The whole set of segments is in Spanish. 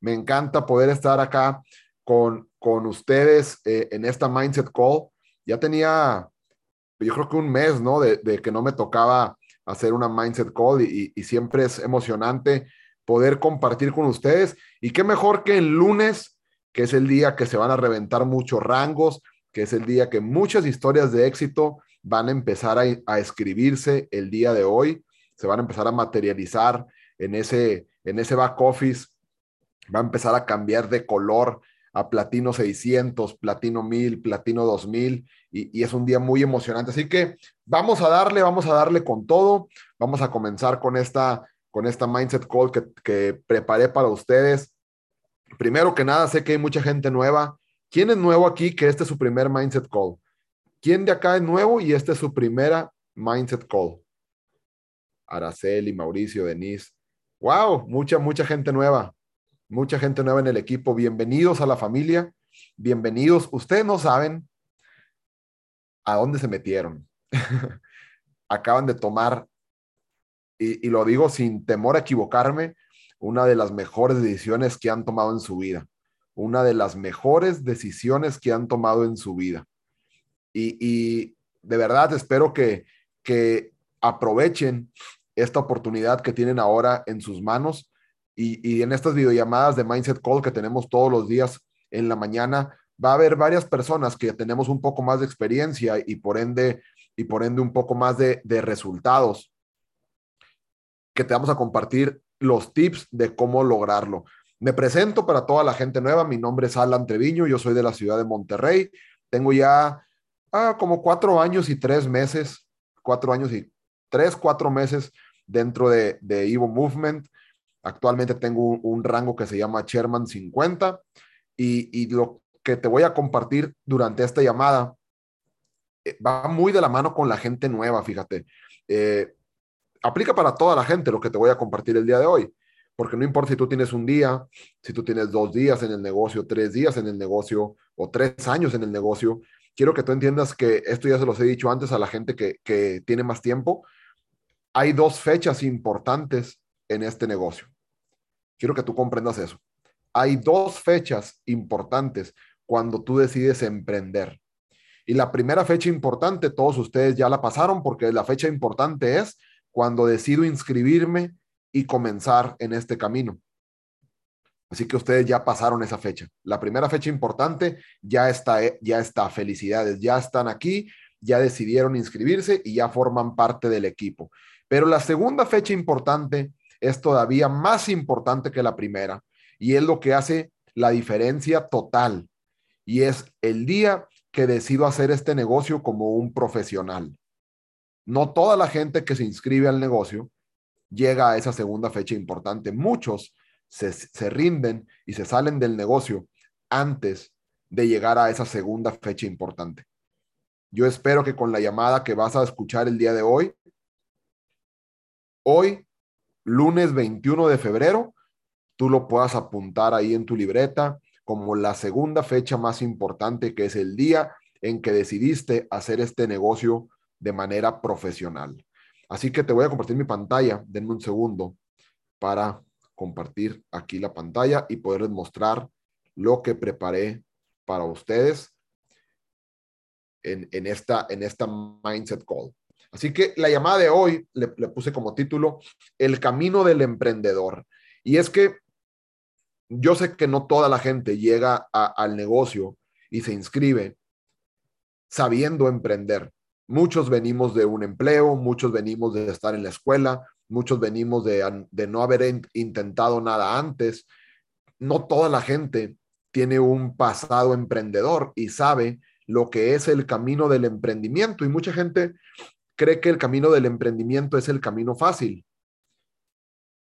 Me encanta poder estar acá con, con ustedes eh, en esta Mindset Call. Ya tenía, yo creo que un mes, ¿no? De, que no me tocaba hacer una Mindset Call y, siempre es emocionante poder compartir con ustedes. Y qué mejor que el lunes, que es el día que se van a reventar muchos rangos, que es el día que muchas historias de éxito van a empezar a, a escribirse el día de hoy, se van a empezar a materializar en ese, en ese back office, va a empezar a cambiar de color a platino 600, platino 1000, platino 2000 y, y, es un día muy emocionante. Así que vamos a darle, vamos a darle con todo. Vamos a comenzar con esta, con esta mindset call que, que preparé para ustedes. Primero que nada, sé que hay mucha gente nueva. ¿Quién es nuevo aquí que este es su primer mindset call? ¿Quién de acá es nuevo y esta es su primera mindset call? Araceli, Mauricio, Denise. Wow, mucha, mucha gente nueva mucha gente nueva en el equipo. Bienvenidos a la familia, bienvenidos. Ustedes no saben a dónde se metieron. Acaban de tomar, y, lo digo sin temor a equivocarme, una de las mejores decisiones que han tomado en su vida. Una de las mejores decisiones que han tomado en su vida. Y, y de verdad espero que, que aprovechen esta oportunidad que tienen ahora en sus manos y, en estas videollamadas de Mindset Call que tenemos todos los días en la mañana, va a haber varias personas que tenemos un poco más de experiencia y por ende, y por ende un poco más de, resultados que te vamos a compartir los tips de cómo lograrlo. Me presento para toda la gente nueva. Mi nombre es Alan Treviño. Yo soy de la ciudad de Monterrey. Tengo ya ah, como cuatro años y tres meses, cuatro años y tres, cuatro meses dentro de, de Evo Movement. Actualmente tengo un, rango que se llama Chairman 50 y, lo que te voy a compartir durante esta llamada eh, va muy de la mano con la gente nueva, fíjate. Eh, aplica para toda la gente lo que te voy a compartir el día de hoy, porque no importa si tú tienes un día, si tú tienes dos días en el negocio, tres días en el negocio o tres años en el negocio, quiero que tú entiendas que esto ya se los he dicho antes a la gente que tiene más tiempo. Hay dos fechas importantes en este negocio. Quiero que tú comprendas eso. Hay dos fechas importantes cuando tú decides emprender. Y la primera fecha importante, todos ustedes ya la pasaron porque la fecha importante es cuando decido inscribirme y comenzar en este camino. Así que ustedes ya pasaron esa fecha. La primera fecha importante ya está, ya está. Felicidades, ya están aquí, ya decidieron inscribirse y ya forman parte del equipo. Pero la segunda fecha importante es todavía más importante que la primera y es lo que hace la diferencia total. Y es el día que decido hacer este negocio como un profesional. No toda la gente que se inscribe al negocio llega a esa segunda fecha importante. Muchos se, se rinden y se salen del negocio antes de llegar a esa segunda fecha importante. Yo espero que con la llamada que vas a escuchar el día de hoy, hoy lunes 21 de febrero, tú lo puedas apuntar ahí en tu libreta como la segunda fecha más importante, que es el día en que decidiste hacer este negocio de manera profesional. Así que te voy a compartir mi pantalla. Denme un segundo para compartir aquí la pantalla y poderles mostrar lo que preparé para ustedes en, en, esta, en esta Mindset Call. Así que la llamada de hoy le, puse como título El camino del emprendedor. Y es que yo sé que no toda la gente llega al negocio y se inscribe sabiendo emprender. Muchos venimos de un empleo, muchos venimos de estar en la escuela, muchos venimos de, de no haber intentado nada antes. No toda la gente tiene un pasado emprendedor y sabe lo que es el camino del emprendimiento. Y mucha gente cree que el camino del emprendimiento es el camino fácil.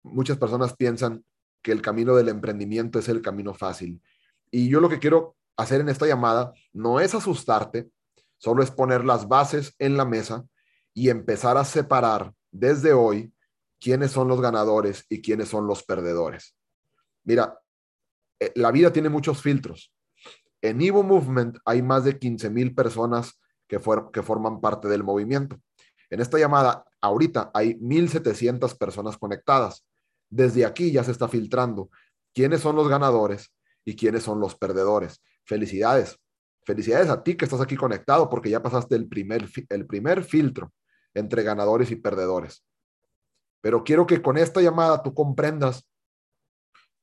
Muchas personas piensan que el camino del emprendimiento es el camino fácil. Y yo lo que quiero hacer en esta llamada no es asustarte, solo es poner las bases en la mesa y empezar a separar desde hoy quiénes son los ganadores y quiénes son los perdedores. Mira, eh, la vida tiene muchos filtros. En Evo Movement hay más de 15 mil personas que, que forman parte del movimiento. En esta llamada, ahorita hay 1.700 personas conectadas. Desde aquí ya se está filtrando quiénes son los ganadores y quiénes son los perdedores. Felicidades. Felicidades a ti que estás aquí conectado porque ya pasaste el primer, el primer filtro entre ganadores y perdedores. Pero quiero que con esta llamada tú comprendas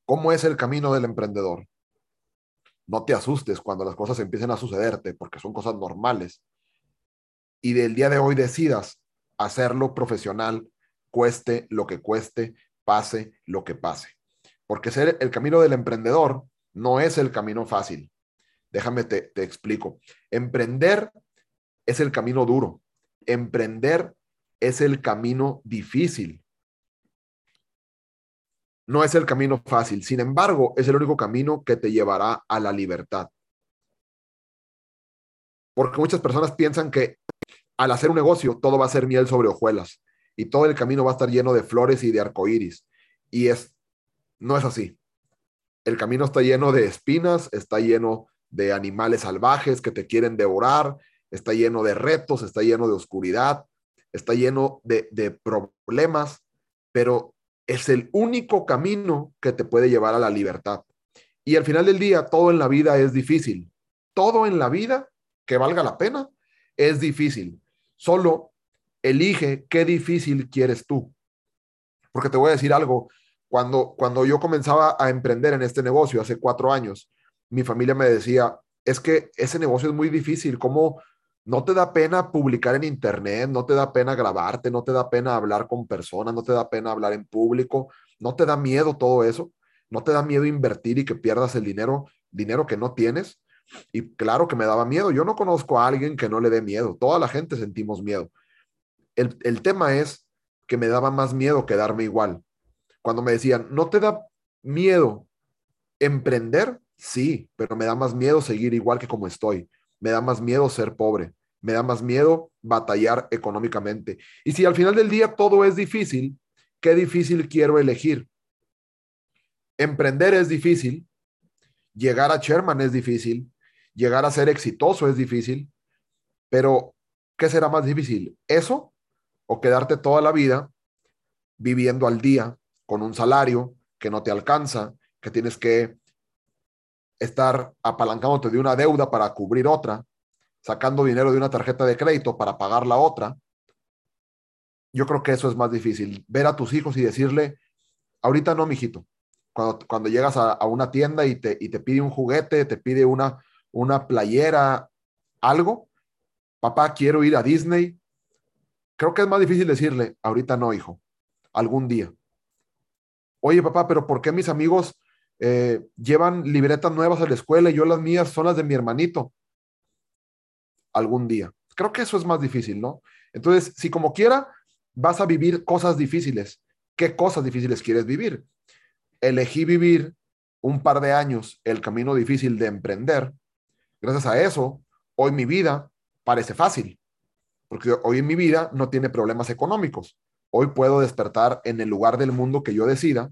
cómo es el camino del emprendedor. No te asustes cuando las cosas empiecen a sucederte porque son cosas normales. Y del día de hoy decidas hacerlo profesional, cueste lo que cueste, pase lo que pase. Porque ser el camino del emprendedor no es el camino fácil. Déjame te, te explico. Emprender es el camino duro. Emprender es el camino difícil. No es el camino fácil. Sin embargo, es el único camino que te llevará a la libertad. Porque muchas personas piensan que al hacer un negocio todo va a ser miel sobre hojuelas y todo el camino va a estar lleno de flores y de arcoíris. Y es, no es así. El camino está lleno de espinas, está lleno de animales salvajes que te quieren devorar, está lleno de retos, está lleno de oscuridad, está lleno de, de problemas, pero es el único camino que te puede llevar a la libertad. Y al final del día, todo en la vida es difícil. Todo en la vida que valga la pena es difícil. Solo elige qué difícil quieres tú. Porque te voy a decir algo, cuando, cuando yo comenzaba a emprender en este negocio hace cuatro años, mi familia me decía, es que ese negocio es muy difícil, ¿cómo no te da pena publicar en internet? ¿No te da pena grabarte? ¿No te da pena hablar con personas? ¿No te da pena hablar en público? ¿No te da miedo todo eso? ¿No te da miedo invertir y que pierdas el dinero, dinero que no tienes? Y claro que me daba miedo. Yo no conozco a alguien que no le dé miedo. Toda la gente sentimos miedo. El, tema es que me daba más miedo quedarme igual. Cuando me decían, ¿no te da miedo emprender? Sí, pero me da más miedo seguir igual que como estoy. Me da más miedo ser pobre. Me da más miedo batallar económicamente. Y si al final del día todo es difícil, ¿qué difícil quiero elegir? Emprender es difícil. Llegar a Sherman es difícil. Llegar a ser exitoso es difícil. Pero, ¿qué será más difícil? ¿Eso o quedarte toda la vida viviendo al día con un salario que no te alcanza, que tienes que estar apalancándote de una deuda para cubrir otra, sacando dinero de una tarjeta de crédito para pagar la otra. Yo creo que eso es más difícil. Ver a tus hijos y decirle, ahorita no, mijito. Cuando, cuando llegas a, una tienda y te, y te pide un juguete, te pide una, una playera, algo, papá, quiero ir a Disney, Creo que es más difícil decirle, ahorita no, hijo, algún día. Oye, papá, pero ¿por qué mis amigos eh, llevan libretas nuevas a la escuela y yo las mías son las de mi hermanito? Algún día. Creo que eso es más difícil, ¿no? Entonces, si como quiera vas a vivir cosas difíciles, ¿qué cosas difíciles quieres vivir? Elegí vivir un par de años el camino difícil de emprender. Gracias a eso, hoy mi vida parece fácil porque hoy en mi vida no tiene problemas económicos. Hoy puedo despertar en el lugar del mundo que yo decida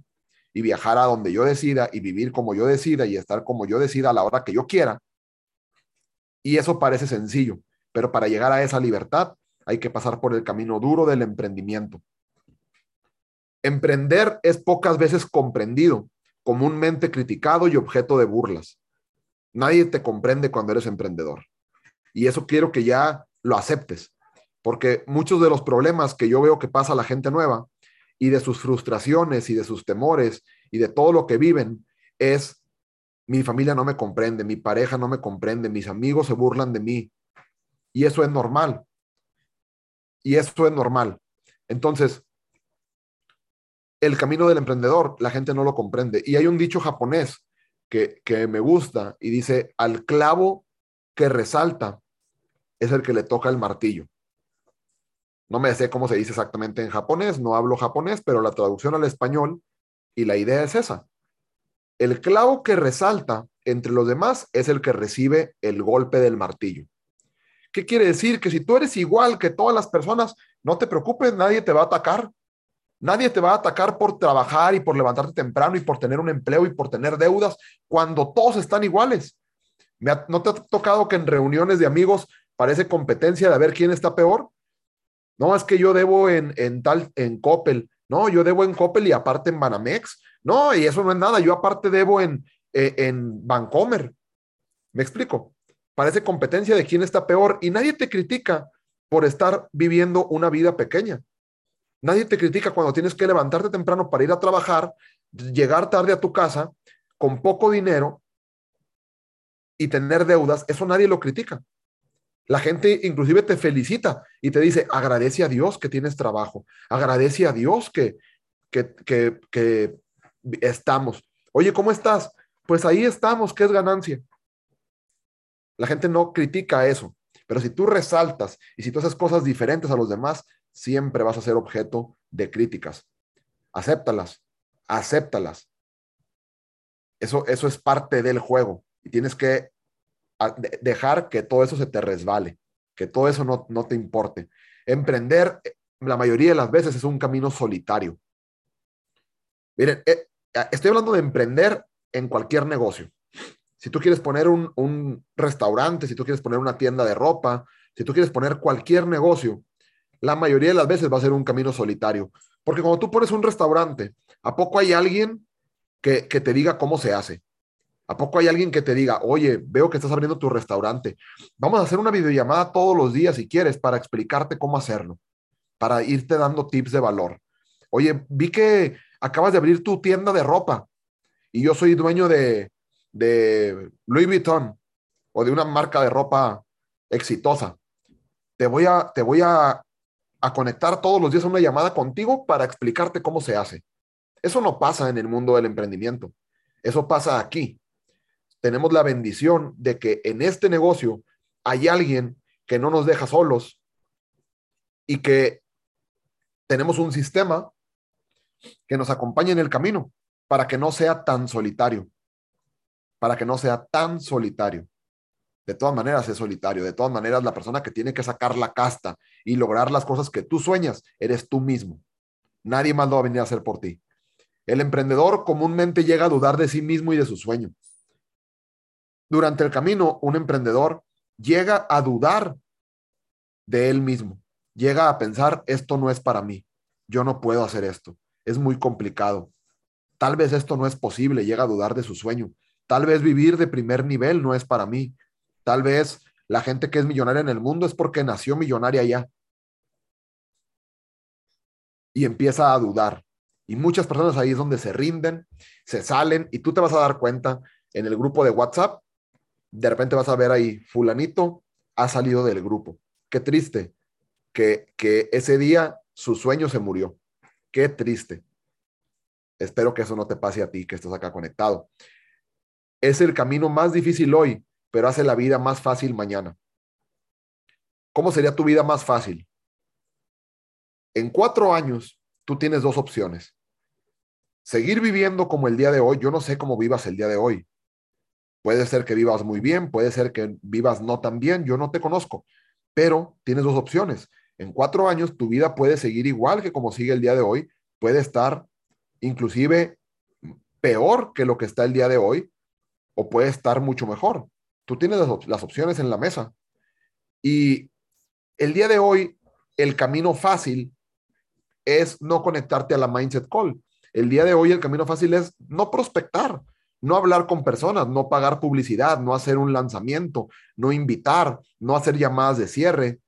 y viajar a donde yo decida y vivir como yo decida y estar como yo decida a la hora que yo quiera. Y eso parece sencillo, pero para llegar a esa libertad hay que pasar por el camino duro del emprendimiento. Emprender es pocas veces comprendido, comúnmente criticado y objeto de burlas. Nadie te comprende cuando eres emprendedor. Y eso quiero que ya lo aceptes porque muchos de los problemas que yo veo que pasa a la gente nueva y de sus frustraciones y de sus temores y de todo lo que viven es mi familia no me comprende, mi pareja no me comprende, mis amigos se burlan de mí. Y eso es normal. Y eso es normal. Entonces, el camino del emprendedor, la gente no lo comprende. Y hay un dicho japonés que, que me gusta y dice, al clavo que resalta es el que le toca el martillo. No me sé cómo se dice exactamente en japonés, no hablo japonés, pero la traducción al español y la idea es esa. El clavo que resalta entre los demás es el que recibe el golpe del martillo. ¿Qué quiere decir? Que si tú eres igual que todas las personas, no te preocupes, nadie te va a atacar. Nadie te va a atacar por trabajar y por levantarte temprano y por tener un empleo y por tener deudas cuando todos están iguales. ¿No te ha tocado que en reuniones de amigos parece competencia de ver quién está peor? No, es que yo debo en, tal, en Coppel. No, yo debo en Coppel y aparte en Banamex. No, y eso no es nada. Yo aparte debo en, eh, en Vancomer. ¿Me explico? Parece competencia de quién está peor y nadie te critica por estar viviendo una vida pequeña. Nadie te critica cuando tienes que levantarte temprano para ir a trabajar, llegar tarde a tu casa con poco dinero y tener deudas. Eso nadie lo critica. La gente inclusive te felicita y te dice, agradece a Dios que tienes trabajo, agradece a Dios que, que, que, que estamos. Oye, ¿cómo estás? Pues ahí estamos, ¿qué es ganancia? La gente no critica eso, pero si tú resaltas y si tú haces cosas diferentes a los demás, siempre vas a ser objeto de críticas. Acéptalas, acéptalas. Eso, eso es parte del juego y tienes que dejar que todo eso se te resbale, que todo eso no, no te importe. Emprender, eh, la mayoría de las veces, es un camino solitario. Miren, eh, estoy hablando de emprender en cualquier negocio. Si tú quieres poner un, un, restaurante, si tú quieres poner una tienda de ropa, si tú quieres poner cualquier negocio, la mayoría de las veces va a ser un camino solitario. Porque cuando tú pones un restaurante, ¿a poco hay alguien que, que te diga cómo se hace? ¿A poco hay alguien que te diga, oye, veo que estás abriendo tu restaurante? Vamos a hacer una videollamada todos los días si quieres para explicarte cómo hacerlo, para irte dando tips de valor. Oye, vi que acabas de abrir tu tienda de ropa y yo soy dueño de, de Louis Vuitton o de una marca de ropa exitosa. Te voy a, te voy a, a conectar todos los días una llamada contigo para explicarte cómo se hace. Eso no pasa en el mundo del emprendimiento. Eso pasa aquí tenemos la bendición de que en este negocio hay alguien que no nos deja solos y que tenemos un sistema que nos acompañe en el camino para que no sea tan solitario, para que no sea tan solitario. De todas maneras es solitario, de todas maneras la persona que tiene que sacar la casta y lograr las cosas que tú sueñas, eres tú mismo. Nadie más lo va a venir a hacer por ti. El emprendedor comúnmente llega a dudar de sí mismo y de su sueño. Durante el camino, un emprendedor llega a dudar de él mismo, llega a pensar, esto no es para mí, yo no puedo hacer esto, es muy complicado, tal vez esto no es posible, llega a dudar de su sueño, tal vez vivir de primer nivel no es para mí, tal vez la gente que es millonaria en el mundo es porque nació millonaria ya. Y empieza a dudar. Y muchas personas ahí es donde se rinden, se salen y tú te vas a dar cuenta en el grupo de WhatsApp de repente vas a ver ahí, fulanito ha salido del grupo. Qué triste que, que ese día su sueño se murió. Qué triste. Espero que eso no te pase a ti, que estás acá conectado. Es el camino más difícil hoy, pero hace la vida más fácil mañana. ¿Cómo sería tu vida más fácil? En cuatro años, tú tienes dos opciones. Seguir viviendo como el día de hoy. Yo no sé cómo vivas el día de hoy. Puede ser que vivas muy bien, puede ser que vivas no tan bien, yo no te conozco, pero tienes dos opciones. En cuatro años tu vida puede seguir igual que como sigue el día de hoy, puede estar inclusive peor que lo que está el día de hoy o puede estar mucho mejor. Tú tienes las, opciones en la mesa. Y el día de hoy, el camino fácil es no conectarte a la Mindset Call. El día de hoy, el camino fácil es no prospectar no hablar con personas, no pagar publicidad, no hacer un lanzamiento, no invitar, no hacer llamadas de cierre,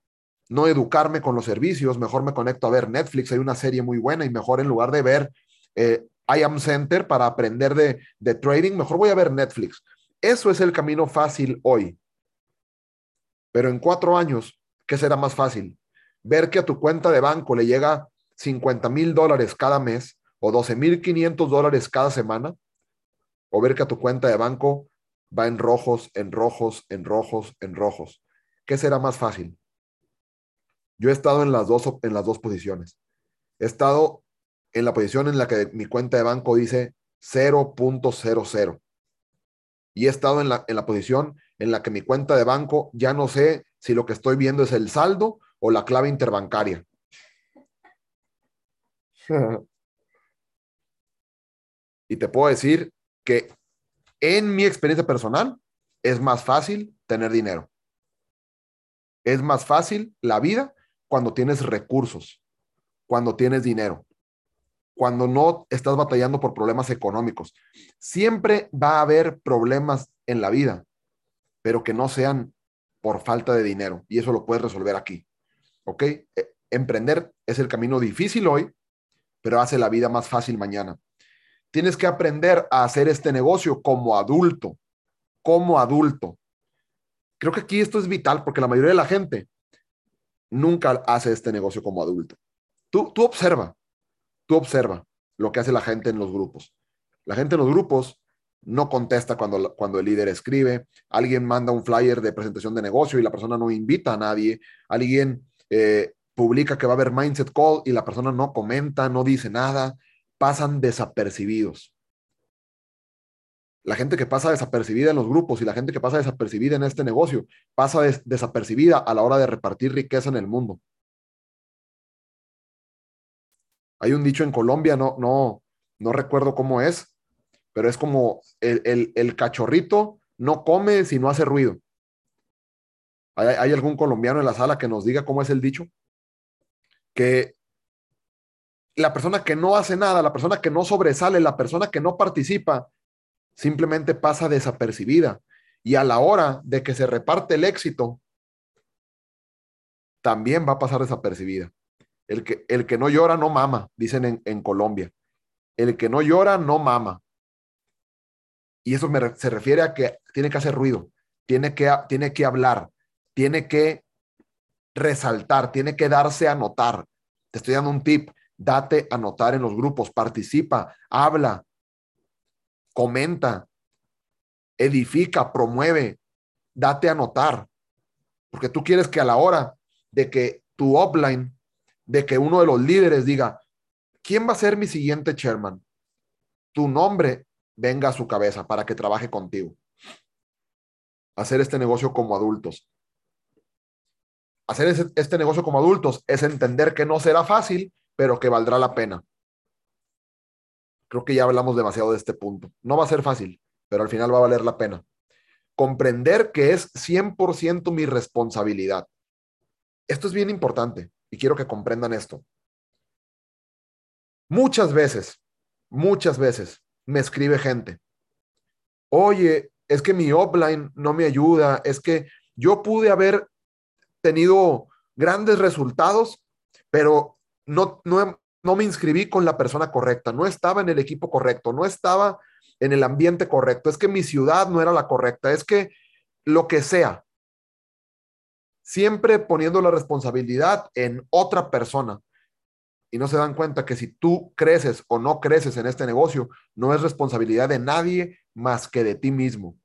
no educarme con los servicios, mejor me conecto a ver Netflix, hay una serie muy buena y mejor en lugar de ver eh, I Am Center para aprender de, de trading, mejor voy a ver Netflix. Eso es el camino fácil hoy. Pero en cuatro años, ¿qué será más fácil? Ver que a tu cuenta de banco le llega 50 mil dólares cada mes o 12 mil 500 dólares cada semana o ver que a tu cuenta de banco va en rojos, en rojos, en rojos, en rojos. ¿Qué será más fácil? Yo he estado en las dos, en las dos posiciones. He estado en la posición en la que mi cuenta de banco dice 0.00. Y he estado en la, en la posición en la que mi cuenta de banco ya no sé si lo que estoy viendo es el saldo o la clave interbancaria. y te puedo decir que en mi experiencia personal es más fácil tener dinero. Es más fácil la vida cuando tienes recursos, cuando tienes dinero. Cuando no estás batallando por problemas económicos. Siempre va a haber problemas en la vida, pero que no sean por falta de dinero. Y eso lo puedes resolver aquí. ¿Ok? E, emprender es el camino difícil hoy, pero hace la vida más fácil mañana. Tienes que aprender a hacer este negocio como adulto, como adulto. Creo que aquí esto es vital porque la mayoría de la gente nunca hace este negocio como adulto. Tú, tú observa, tú observa lo que hace la gente en los grupos. La gente en los grupos no contesta cuando, cuando el líder escribe, alguien manda un flyer de presentación de negocio y la persona no invita a nadie, alguien eh, publica que va a haber mindset call y la persona no comenta, no dice nada, pasan desapercibidos. La gente que pasa desapercibida en los grupos y la gente que pasa desapercibida en este negocio pasa desapercibida a la hora de repartir riqueza en el mundo. Hay un dicho en Colombia, no, no, no recuerdo cómo es, pero es como el, cachorrito no come si no hace ruido. ¿Hay, algún colombiano en la sala que nos diga cómo es el dicho? Que la persona que no hace nada, la persona que no sobresale, la persona que no participa, simplemente pasa desapercibida. Y a la hora de que se reparte el éxito, también va a pasar desapercibida. El que, el que no llora no mama, dicen en, Colombia. El que no llora no mama. Y eso se refiere a que tiene que hacer ruido, tiene que, tiene que hablar, tiene que resaltar, tiene que darse a notar. Te estoy dando un tip, date a notar en los grupos, participa, habla, comenta, edifica, promueve, date a notar. Porque tú quieres que a la hora de que tu offline de que uno de los líderes diga, ¿quién va a ser mi siguiente chairman? Tu nombre venga a su cabeza para que trabaje contigo. Hacer este negocio como adultos. Hacer este negocio como adultos es entender que no será fácil, pero que valdrá la pena. Creo que ya hablamos demasiado de este punto. No va a ser fácil, pero al final va a valer la pena. Comprender que es 100% mi responsabilidad. Esto es bien importante y quiero que comprendan esto. Muchas veces, muchas veces me escribe gente, oye, es que mi offline no me ayuda, es que yo pude haber tenido grandes resultados, pero no, no, no me inscribí con la persona correcta, no estaba en el equipo correcto, no estaba en el ambiente correcto, es que mi ciudad no era la correcta, es que lo que sea, siempre poniendo la responsabilidad en otra persona. Y no se dan cuenta que si tú creces o no creces en este negocio, no es responsabilidad de nadie más que de ti mismo.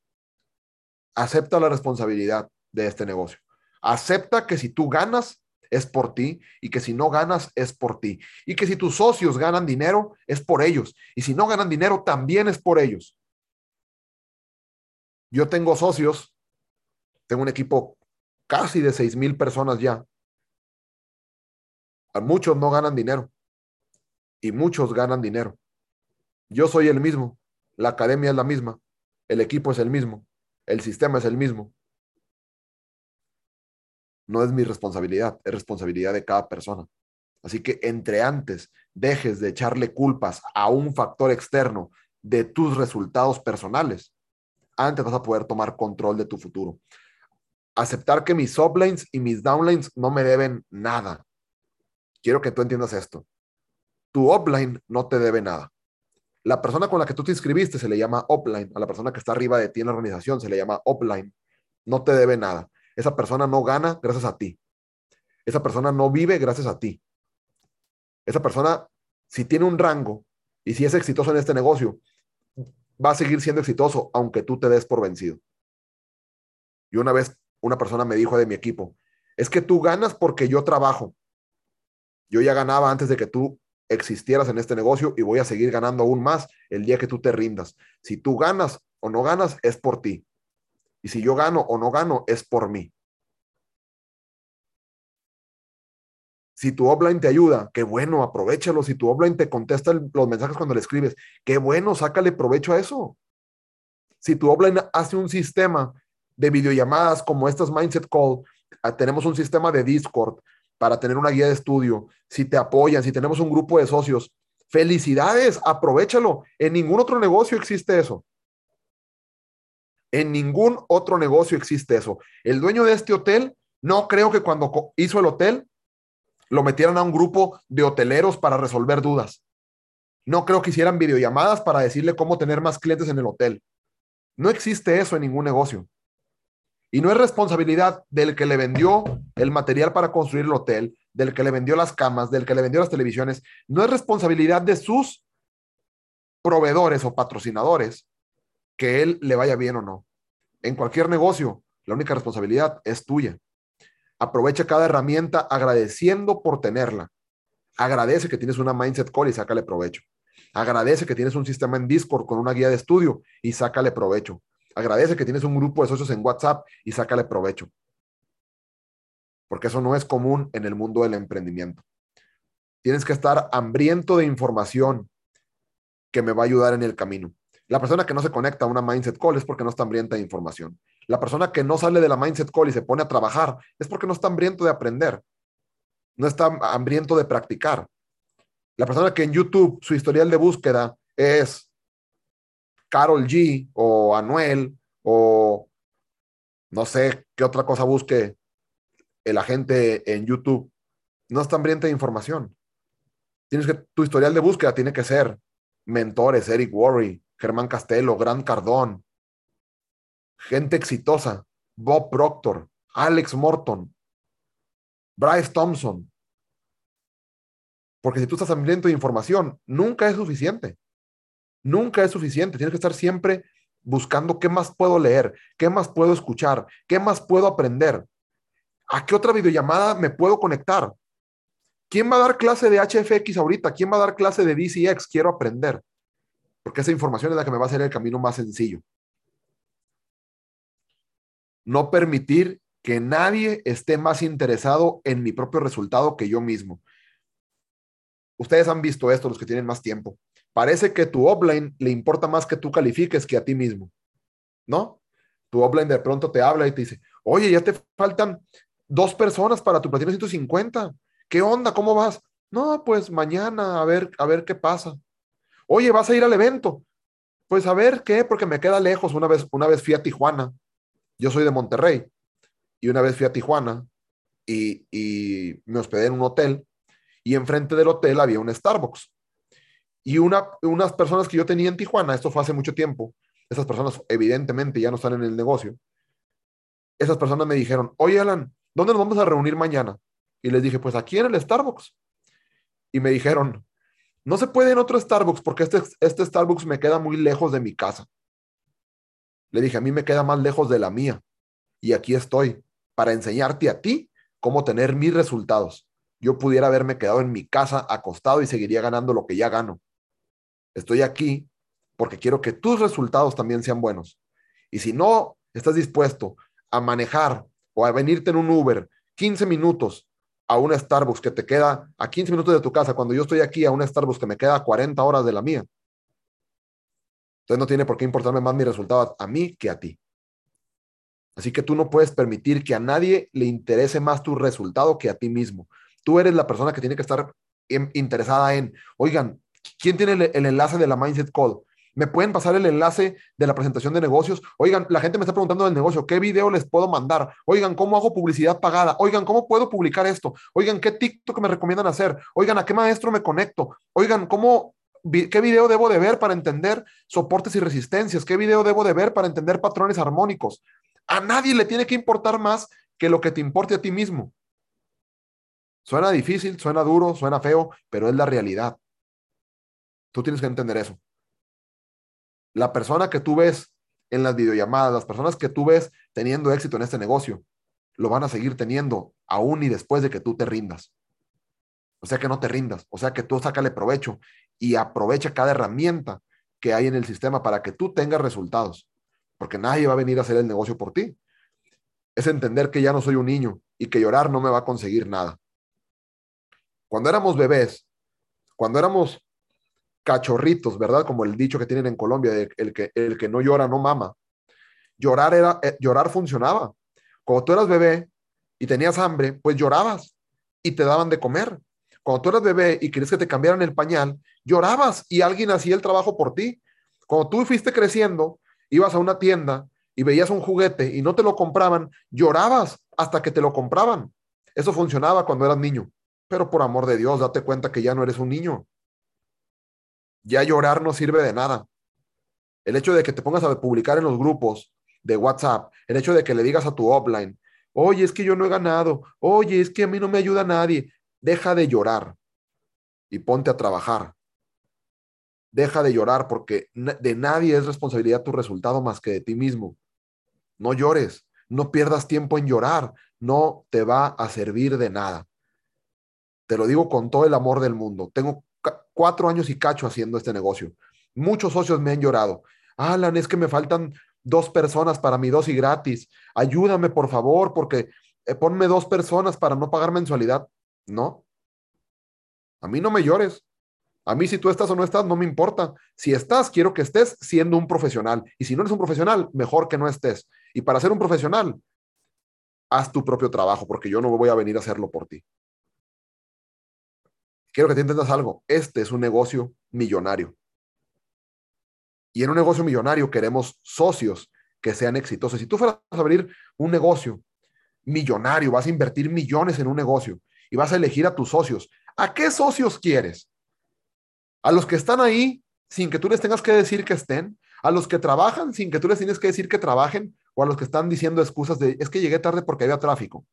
Acepta la responsabilidad de este negocio. Acepta que si tú ganas, es por ti y que si no ganas, es por ti. Y que si tus socios ganan dinero, es por ellos. Y si no ganan dinero, también es por ellos. Yo tengo socios, tengo un equipo casi de seis mil personas ya. Muchos no ganan dinero y muchos ganan dinero. Yo soy el mismo, la academia es la misma, el equipo es el mismo, el sistema es el mismo. No es mi responsabilidad, es responsabilidad de cada persona. Así que entre antes dejes de echarle culpas a un factor externo de tus resultados personales, antes vas a poder tomar control de tu futuro aceptar que mis sublines y mis downlines no me deben nada. Quiero que tú entiendas esto. Tu upline no te debe nada. La persona con la que tú te inscribiste se le llama upline. A la persona que está arriba de ti en la organización se le llama upline. No te debe nada. Esa persona no gana gracias a ti. Esa persona no vive gracias a ti. Esa persona, si tiene un rango y si es exitoso en este negocio, va a seguir siendo exitoso aunque tú te des por vencido. Y una vez una persona me dijo de mi equipo, es que tú ganas porque yo trabajo. Yo ya ganaba antes de que tú existieras en este negocio y voy a seguir ganando aún más el día que tú te rindas. Si tú ganas o no ganas, es por ti. Y si yo gano o no gano, es por mí. Si tu offline te ayuda, qué bueno, aprovechalo. Si tu offline te contesta los mensajes cuando le escribes, qué bueno, sácale provecho a eso. Si tu offline hace un sistema de videollamadas como estas Mindset Call, ah, tenemos un sistema de Discord para tener una guía de estudio. Si te apoyan, si tenemos un grupo de socios, Felicidades, aprovechalo. En ningún otro negocio existe eso. En ningún otro negocio existe eso. El dueño de este hotel, no creo que cuando hizo el hotel lo metieran a un grupo de hoteleros para resolver dudas. No creo que hicieran videollamadas para decirle cómo tener más clientes en el hotel. No existe eso en ningún negocio. Y no es responsabilidad del que le vendió el material para construir el hotel, del que le vendió las camas, del que le vendió las televisiones. No es responsabilidad de sus proveedores o patrocinadores que él le vaya bien o no. En cualquier negocio, la única responsabilidad es tuya. Aprovecha cada herramienta agradeciendo por tenerla. Agradece que tienes una mindset call y sácale provecho. Agradece que tienes un sistema en Discord con una guía de estudio y sácale provecho. Agradece que tienes un grupo de socios en WhatsApp y sácale provecho. Porque eso no es común en el mundo del emprendimiento. Tienes que estar hambriento de información que me va a ayudar en el camino. La persona que no se conecta a una mindset call es porque no está hambrienta de información. La persona que no sale de la mindset call y se pone a trabajar es porque no está hambriento de aprender. No está hambriento de practicar. La persona que en YouTube su historial de búsqueda es Carol G o Anuel o no sé qué otra cosa busque el agente en YouTube, no está hambrienta de información. Tienes que, tu historial de búsqueda tiene que ser mentores, Eric Worre, Germán Castelo, Grant Cardón, gente exitosa, Bob Proctor, Alex Morton, Bryce Thompson. Porque si tú estás hambriento de información, nunca es suficiente. Nunca es suficiente. Tienes que estar siempre buscando qué más puedo leer, qué más puedo escuchar, qué más puedo aprender. ¿A qué otra videollamada me puedo conectar? ¿Quién va a dar clase de HFX ahorita? ¿Quién va a dar clase de DCX? Quiero aprender porque esa información es la que me va a hacer el camino más sencillo. No permitir que nadie esté más interesado en mi propio resultado que yo mismo. Ustedes han visto esto, los que tienen más tiempo. Parece que tu offline le importa más que tú califiques que a ti mismo, ¿no? Tu offline de pronto te habla y te dice, oye, ya te faltan dos personas para tu platino 150. ¿Qué onda? ¿Cómo vas? No, pues mañana a ver, a ver qué pasa. Oye, ¿vas a ir al evento? Pues a ver qué, porque me queda lejos. Una vez, una vez fui a Tijuana. Yo soy de Monterrey. Y una vez fui a Tijuana y, y me hospedé en un hotel. Y enfrente del hotel había un Starbucks. Y una, unas personas que yo tenía en Tijuana, esto fue hace mucho tiempo, esas personas evidentemente ya no están en el negocio. Esas personas me dijeron, oye Alan, ¿dónde nos vamos a reunir mañana? Y les dije, pues aquí en el Starbucks. Y me dijeron, no se puede en otro Starbucks porque este, este Starbucks me queda muy lejos de mi casa. Le dije, a mí me queda más lejos de la mía. Y aquí estoy para enseñarte a ti cómo tener mis resultados. Yo pudiera haberme quedado en mi casa acostado y seguiría ganando lo que ya gano. Estoy aquí porque quiero que tus resultados también sean buenos. Y si no estás dispuesto a manejar o a venirte en un Uber 15 minutos a un Starbucks que te queda a 15 minutos de tu casa, cuando yo estoy aquí a un Starbucks que me queda a 40 horas de la mía. Entonces no tiene por qué importarme más mi resultado a mí que a ti. Así que tú no puedes permitir que a nadie le interese más tu resultado que a ti mismo. Tú eres la persona que tiene que estar interesada en, oigan, ¿quién tiene el, enlace de la Mindset Call? ¿Me pueden pasar el enlace de la presentación de negocios? Oigan, la gente me está preguntando del negocio, ¿qué video les puedo mandar? Oigan, ¿cómo hago publicidad pagada? Oigan, ¿cómo puedo publicar esto? Oigan, ¿qué TikTok me recomiendan hacer? Oigan, ¿a qué maestro me conecto? Oigan, ¿cómo, ¿qué video debo de ver para entender soportes y resistencias? ¿Qué video debo de ver para entender patrones armónicos? A nadie le tiene que importar más que lo que te importe a ti mismo. Suena difícil, suena duro, suena feo, pero es la realidad. Tú tienes que entender eso la persona que tú ves en las videollamadas, las personas que tú ves teniendo éxito en este negocio, lo van a seguir teniendo aún y después de que tú te rindas. O sea que no te rindas, o sea que tú sácale provecho y aprovecha cada herramienta que hay en el sistema para que tú tengas resultados, porque nadie va a venir a hacer el negocio por ti. Es entender que ya no soy un niño y que llorar no me va a conseguir nada. Cuando éramos bebés, cuando éramos cachorritos, ¿verdad? Como el dicho que tienen en Colombia, el, que, el que no llora no mama. Llorar, era, eh, llorar funcionaba. Cuando tú eras bebé y tenías hambre, pues llorabas y te daban de comer. Cuando tú eras bebé y querías que te cambiaran el pañal, llorabas y alguien hacía el trabajo por ti. Cuando tú fuiste creciendo, ibas a una tienda y veías un juguete y no te lo compraban, llorabas hasta que te lo compraban. Eso funcionaba cuando eras niño. Pero por amor de Dios, date cuenta que ya no eres un niño. Ya llorar no sirve de nada. El hecho de que te pongas a publicar en los grupos de WhatsApp, el hecho de que le digas a tu offline, oye, es que yo no he ganado, oye, es que a mí no me ayuda nadie, deja de llorar y ponte a trabajar. Deja de llorar porque de nadie es responsabilidad tu resultado más que de ti mismo. No llores, no pierdas tiempo en llorar, no te va a servir de nada. Te lo digo con todo el amor del mundo. Tengo cuatro años y cacho haciendo este negocio. Muchos socios me han llorado. Alan, es que me faltan dos personas para mi dosis gratis. Ayúdame, por favor, porque eh, ponme dos personas para no pagar mensualidad. No. A mí no me llores. A mí si tú estás o no estás, no me importa. Si estás, quiero que estés siendo un profesional. Y si no eres un profesional, mejor que no estés. Y para ser un profesional, haz tu propio trabajo, porque yo no voy a venir a hacerlo por ti. Quiero que te entiendas algo. Este es un negocio millonario. Y en un negocio millonario queremos socios que sean exitosos. Si tú fueras a abrir un negocio millonario, vas a invertir millones en un negocio y vas a elegir a tus socios, ¿a qué socios quieres? ¿A los que están ahí sin que tú les tengas que decir que estén? ¿A los que trabajan sin que tú les tienes que decir que trabajen? ¿O a los que están diciendo excusas de es que llegué tarde porque había tráfico?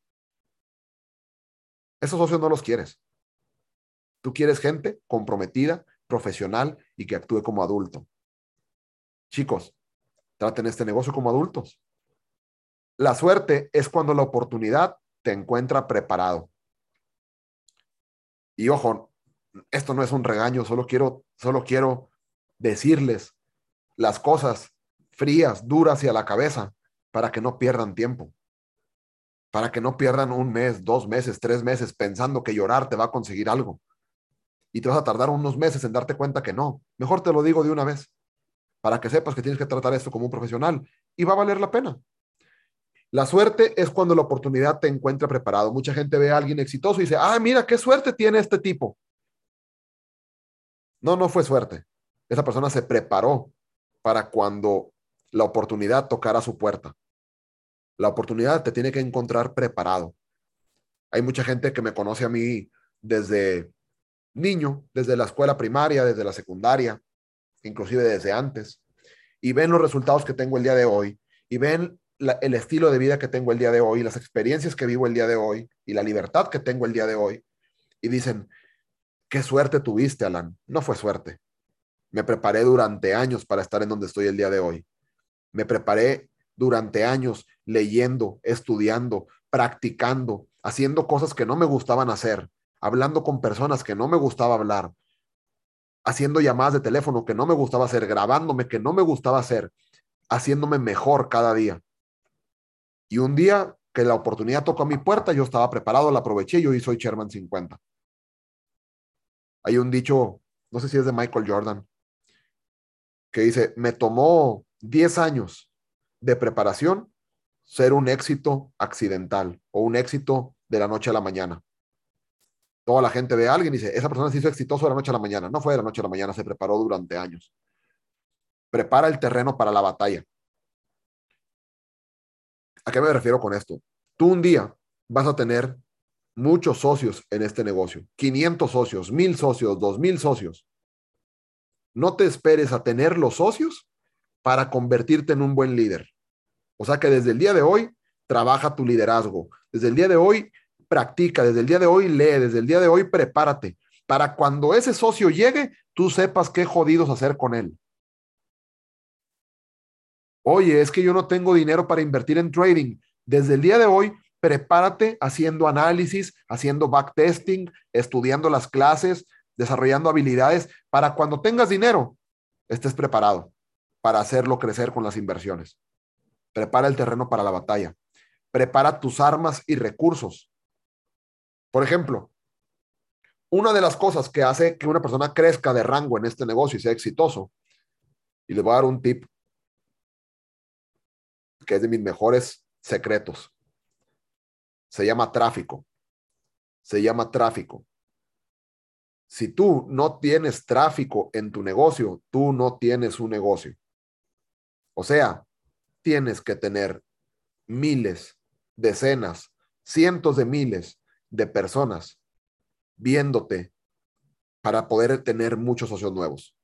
Esos socios no los quieres. Tú quieres gente comprometida, profesional y que actúe como adulto. Chicos, traten este negocio como adultos. La suerte es cuando la oportunidad te encuentra preparado. Y ojo, esto no es un regaño, solo quiero, solo quiero decirles las cosas frías, duras y a la cabeza para que no pierdan tiempo. Para que no pierdan un mes, dos meses, tres meses pensando que llorar te va a conseguir algo. Y te vas a tardar unos meses en darte cuenta que no. Mejor te lo digo de una vez para que sepas que tienes que tratar esto como un profesional y va a valer la pena. La suerte es cuando la oportunidad te encuentra preparado. Mucha gente ve a alguien exitoso y dice, ah, mira, qué suerte tiene este tipo. No, no fue suerte. Esa persona se preparó para cuando la oportunidad tocara su puerta. La oportunidad te tiene que encontrar preparado. Hay mucha gente que me conoce a mí desde niño, desde la escuela primaria, desde la secundaria, inclusive desde antes, y ven los resultados que tengo el día de hoy, y ven el estilo de vida que tengo el día de hoy, las experiencias que vivo el día de hoy, y la libertad que tengo el día de hoy, y dicen, qué suerte tuviste, Alan. No fue suerte. Me preparé durante años para estar en donde estoy el día de hoy. Me preparé durante años leyendo, estudiando, practicando, haciendo cosas que no me gustaban hacer, hablando con personas que no me gustaba hablar, haciendo llamadas de teléfono que no me gustaba hacer, grabándome que no me gustaba hacer, haciéndome mejor cada día. Y un día que la oportunidad tocó a mi puerta, yo estaba preparado, la aproveché, y soy Sherman 50. Hay un dicho, no sé si es de Michael Jordan, que dice, me tomó 10 años de preparación ser un éxito accidental o un éxito de la noche a la mañana. Toda la gente ve a alguien y dice, esa persona se hizo exitoso de la noche a la mañana. No fue de la noche a la mañana, se preparó durante años. Prepara el terreno para la batalla. ¿A qué me refiero con esto? Tú un día vas a tener muchos socios en este negocio, 500 socios, 1000 socios, 2000 socios. No te esperes a tener los socios para convertirte en un buen líder. O sea que desde el día de hoy trabaja tu liderazgo. Desde el día de hoy practica, desde el día de hoy lee, desde el día de hoy prepárate, para cuando ese socio llegue, tú sepas qué jodidos hacer con él. Oye, es que yo no tengo dinero para invertir en trading. Desde el día de hoy, prepárate haciendo análisis, haciendo backtesting, estudiando las clases, desarrollando habilidades para cuando tengas dinero, estés preparado para hacerlo crecer con las inversiones. Prepara el terreno para la batalla. Prepara tus armas y recursos. Por ejemplo, una de las cosas que hace que una persona crezca de rango en este negocio y sea exitoso, y le voy a dar un tip que es de mis mejores secretos, se llama tráfico. Se llama tráfico. Si tú no tienes tráfico en tu negocio, tú no tienes un negocio. O sea, tienes que tener miles, decenas, cientos de miles de personas viéndote para poder tener muchos socios nuevos.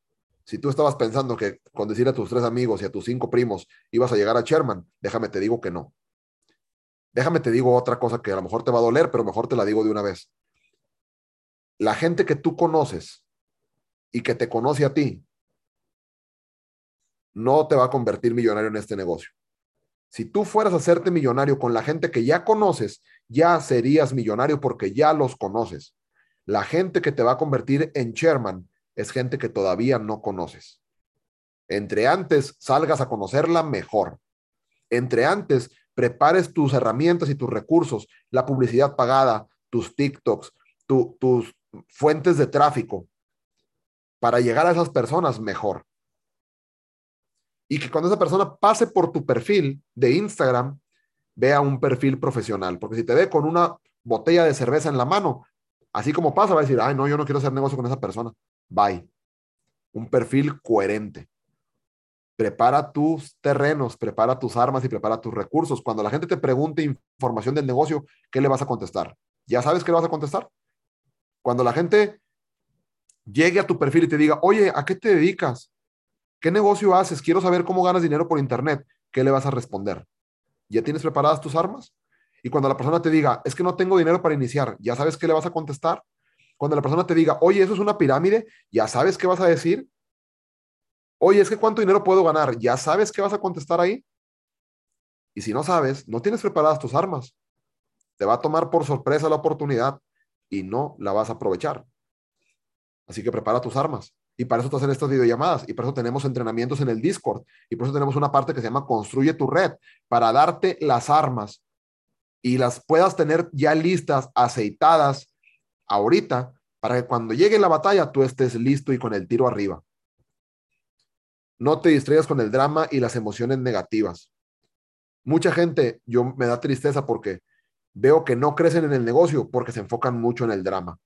Si tú estabas pensando que con decir a tus tres amigos y a tus cinco primos ibas a llegar a Sherman, déjame te digo que no. Déjame te digo otra cosa que a lo mejor te va a doler, pero mejor te la digo de una vez. La gente que tú conoces y que te conoce a ti, no te va a convertir millonario en este negocio. Si tú fueras a hacerte millonario con la gente que ya conoces, ya serías millonario porque ya los conoces. La gente que te va a convertir en chairman es gente que todavía no conoces. Entre antes salgas a conocerla mejor. Entre antes prepares tus herramientas y tus recursos, la publicidad pagada, tus TikToks, tus fuentes de tráfico, para llegar a esas personas mejor. Y que cuando esa persona pase por tu perfil de Instagram, vea un perfil profesional. Porque si te ve con una botella de cerveza en la mano, Así como pasa, va a decir, ay, no, yo no quiero hacer negocio con esa persona. Bye. Un perfil coherente. Prepara tus terrenos, prepara tus armas y prepara tus recursos. Cuando la gente te pregunte información del negocio, ¿qué le vas a contestar? ¿Ya sabes qué le vas a contestar? Cuando la gente llegue a tu perfil y te diga, oye, ¿a qué te dedicas? ¿Qué negocio haces? Quiero saber cómo ganas dinero por Internet. ¿Qué le vas a responder? ¿Ya tienes preparadas tus armas? Y cuando la persona te diga, es que no tengo dinero para iniciar, ¿ya sabes qué le vas a contestar? Cuando la persona te diga, oye, eso es una pirámide, ¿ya sabes qué vas a decir? Oye, es que cuánto dinero puedo ganar, ¿ya sabes qué vas a contestar ahí? Y si no sabes, no tienes preparadas tus armas. Te va a tomar por sorpresa la oportunidad y no la vas a aprovechar. Así que prepara tus armas. Y para eso te hacen estas videollamadas. Y por eso tenemos entrenamientos en el Discord. Y por eso tenemos una parte que se llama Construye tu red. Para darte las armas y las puedas tener ya listas, aceitadas ahorita, para que cuando llegue la batalla tú estés listo y con el tiro arriba. No te distraigas con el drama y las emociones negativas. Mucha gente, yo me da tristeza porque veo que no crecen en el negocio porque se enfocan mucho en el drama.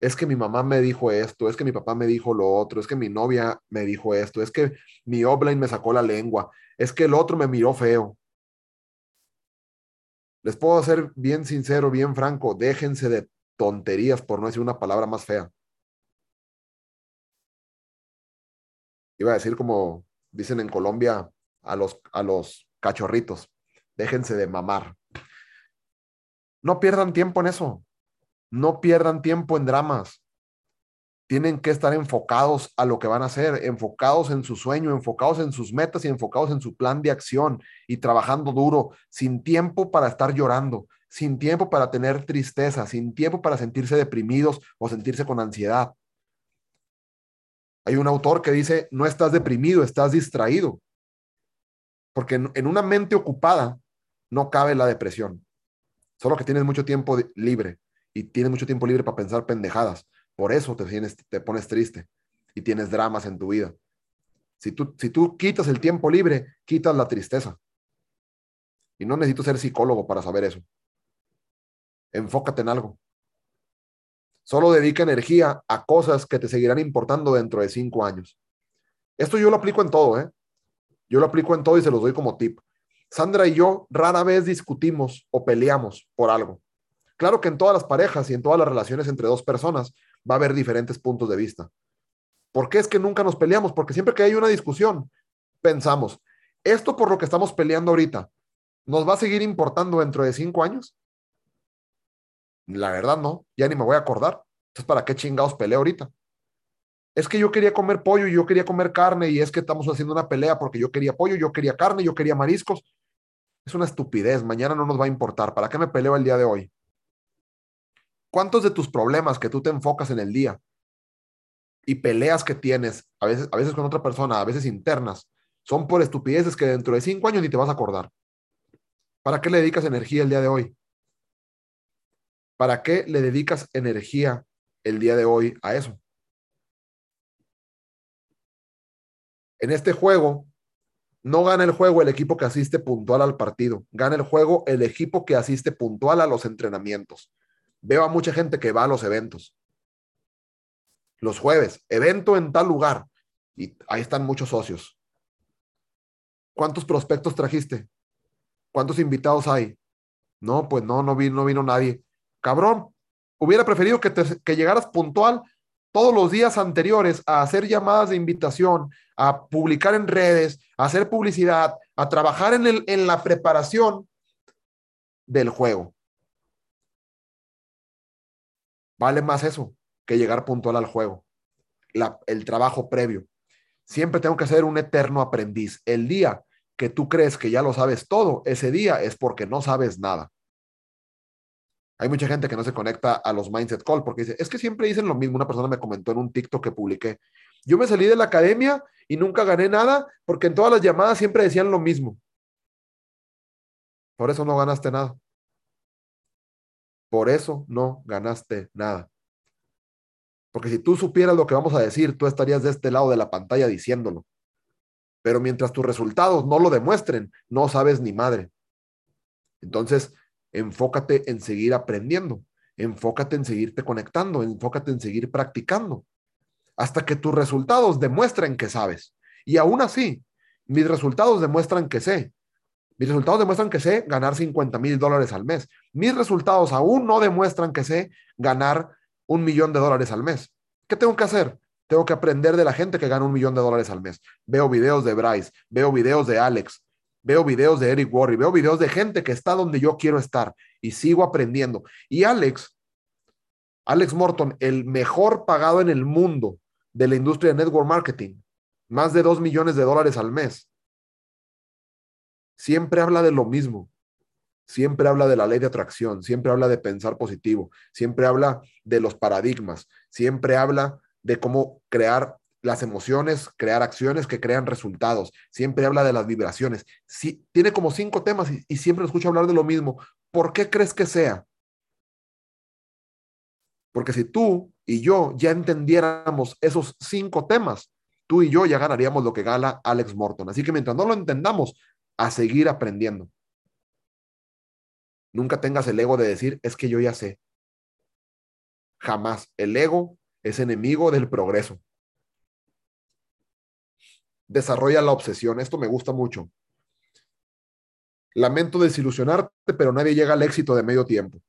Es que mi mamá me dijo esto, es que mi papá me dijo lo otro, es que mi novia me dijo esto, es que mi offline me sacó la lengua, es que el otro me miró feo. Les puedo ser bien sincero, bien franco, déjense de tonterías por no decir una palabra más fea. Iba a decir como dicen en Colombia a los, a los cachorritos, déjense de mamar. No pierdan tiempo en eso. No pierdan tiempo en dramas. Tienen que estar enfocados a lo que van a hacer, enfocados en su sueño, enfocados en sus metas y enfocados en su plan de acción y trabajando duro, sin tiempo para estar llorando, sin tiempo para tener tristeza, sin tiempo para sentirse deprimidos o sentirse con ansiedad. Hay un autor que dice, no estás deprimido, estás distraído, porque en, una mente ocupada no cabe la depresión, solo que tienes mucho tiempo libre y tienes mucho tiempo libre para pensar pendejadas por eso te, pones triste y tienes dramas en tu vida. Si tú, si tú quitas el tiempo libre, quitas la tristeza. Y no necesito ser psicólogo para saber eso. Enfócate en algo. Solo dedica energía a cosas que te seguirán importando dentro de cinco años. Esto yo lo aplico en todo, ¿eh? Yo lo aplico en todo y se los doy como tip. Sandra y yo rara vez discutimos o peleamos por algo. Claro que en todas las parejas y en todas las relaciones entre dos personas va a haber diferentes puntos de vista. ¿Por qué es que nunca nos peleamos? Porque siempre que hay una discusión, pensamos, esto por lo que estamos peleando ahorita, ¿nos va a seguir importando dentro de cinco años? La verdad no, ya ni me voy a acordar. Entonces, ¿para qué chingados peleo ahorita? Es que yo quería comer pollo y yo quería comer carne y es que estamos haciendo una pelea porque yo quería pollo, yo quería carne, yo quería mariscos. Es una estupidez, mañana no nos va a importar. ¿Para qué me peleo el día de hoy? ¿Cuántos de tus problemas que tú te enfocas en el día y peleas que tienes, a veces, a veces con otra persona, a veces internas, son por estupideces que dentro de cinco años ni te vas a acordar? ¿Para qué le dedicas energía el día de hoy? ¿Para qué le dedicas energía el día de hoy a eso? En este juego, no gana el juego el equipo que asiste puntual al partido, gana el juego el equipo que asiste puntual a los entrenamientos veo a mucha gente que va a los eventos. Los jueves, evento en tal lugar. Y ahí están muchos socios. ¿Cuántos prospectos trajiste? ¿Cuántos invitados hay? No, pues no, no vino, no vino nadie. Cabrón, hubiera preferido que, que llegaras puntual todos los días anteriores a hacer llamadas de invitación, a publicar en redes, a hacer publicidad, a trabajar en, el, en la preparación del juego. Vale más eso que llegar puntual al juego. el trabajo previo. Siempre tengo que ser un eterno aprendiz. El día que tú crees que ya lo sabes todo, ese día es porque no sabes nada. Hay mucha gente que no se conecta a los Mindset Call porque dice, es que siempre dicen lo mismo. Una persona me comentó en un TikTok que publiqué. Yo me salí de la academia y nunca gané nada porque en todas las llamadas siempre decían lo mismo. Por eso no ganaste nada. Por eso no ganaste nada. Porque si tú supieras lo que vamos a decir, tú estarías de este lado de la pantalla diciéndolo. Pero mientras tus resultados no lo demuestren, no sabes ni madre. Entonces, enfócate en seguir aprendiendo, enfócate en seguirte conectando, enfócate en seguir practicando, hasta que tus resultados demuestren que sabes. Y aún así, mis resultados demuestran que sé. Mis resultados demuestran que sé ganar 50 mil dólares al mes. Mis resultados aún no demuestran que sé ganar un millón de dólares al mes. ¿Qué tengo que hacer? Tengo que aprender de la gente que gana un millón de dólares al mes. Veo videos de Bryce, veo videos de Alex, veo videos de Eric Worre, veo videos de gente que está donde yo quiero estar y sigo aprendiendo. Y Alex, Alex Morton, el mejor pagado en el mundo de la industria de network marketing, más de dos millones de dólares al mes, siempre habla de lo mismo. Siempre habla de la ley de atracción, siempre habla de pensar positivo, siempre habla de los paradigmas, siempre habla de cómo crear las emociones, crear acciones que crean resultados. Siempre habla de las vibraciones. Sí, tiene como cinco temas y, y siempre escucho hablar de lo mismo. ¿Por qué crees que sea? Porque si tú y yo ya entendiéramos esos cinco temas, tú y yo ya ganaríamos lo que gana Alex Morton. Así que mientras no lo entendamos, a seguir aprendiendo. Nunca tengas el ego de decir, es que yo ya sé. Jamás. El ego es enemigo del progreso desarrolla la obsesión. Esto me gusta mucho. Lamento desilusionarte, pero nadie llega al éxito de medio tiempo.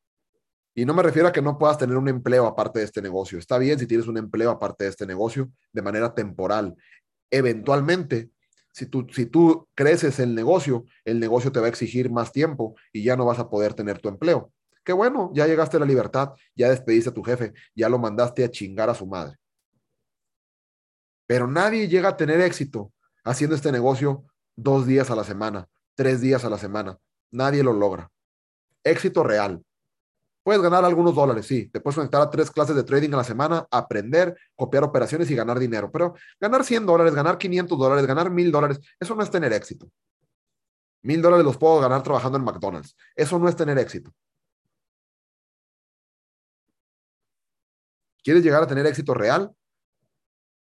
Y no me refiero a que no puedas tener un empleo aparte de este negocio. Está bien si tienes un empleo aparte de este negocio de manera temporal. Eventualmente, si tú, si tú creces el negocio, el negocio te va a exigir más tiempo y ya no vas a poder tener tu empleo. Qué bueno, ya llegaste a la libertad, ya despediste a tu jefe, ya lo mandaste a chingar a su madre. Pero nadie llega a tener éxito haciendo este negocio dos días a la semana, tres días a la semana. Nadie lo logra. Éxito real. Puedes ganar algunos dólares, sí. Te puedes conectar a tres clases de trading a la semana, aprender, copiar operaciones y ganar dinero. Pero ganar 100 dólares, ganar 500 dólares, ganar 1000 dólares, eso no es tener éxito. Mil dólares los puedo ganar trabajando en McDonald's. Eso no es tener éxito. ¿Quieres llegar a tener éxito real?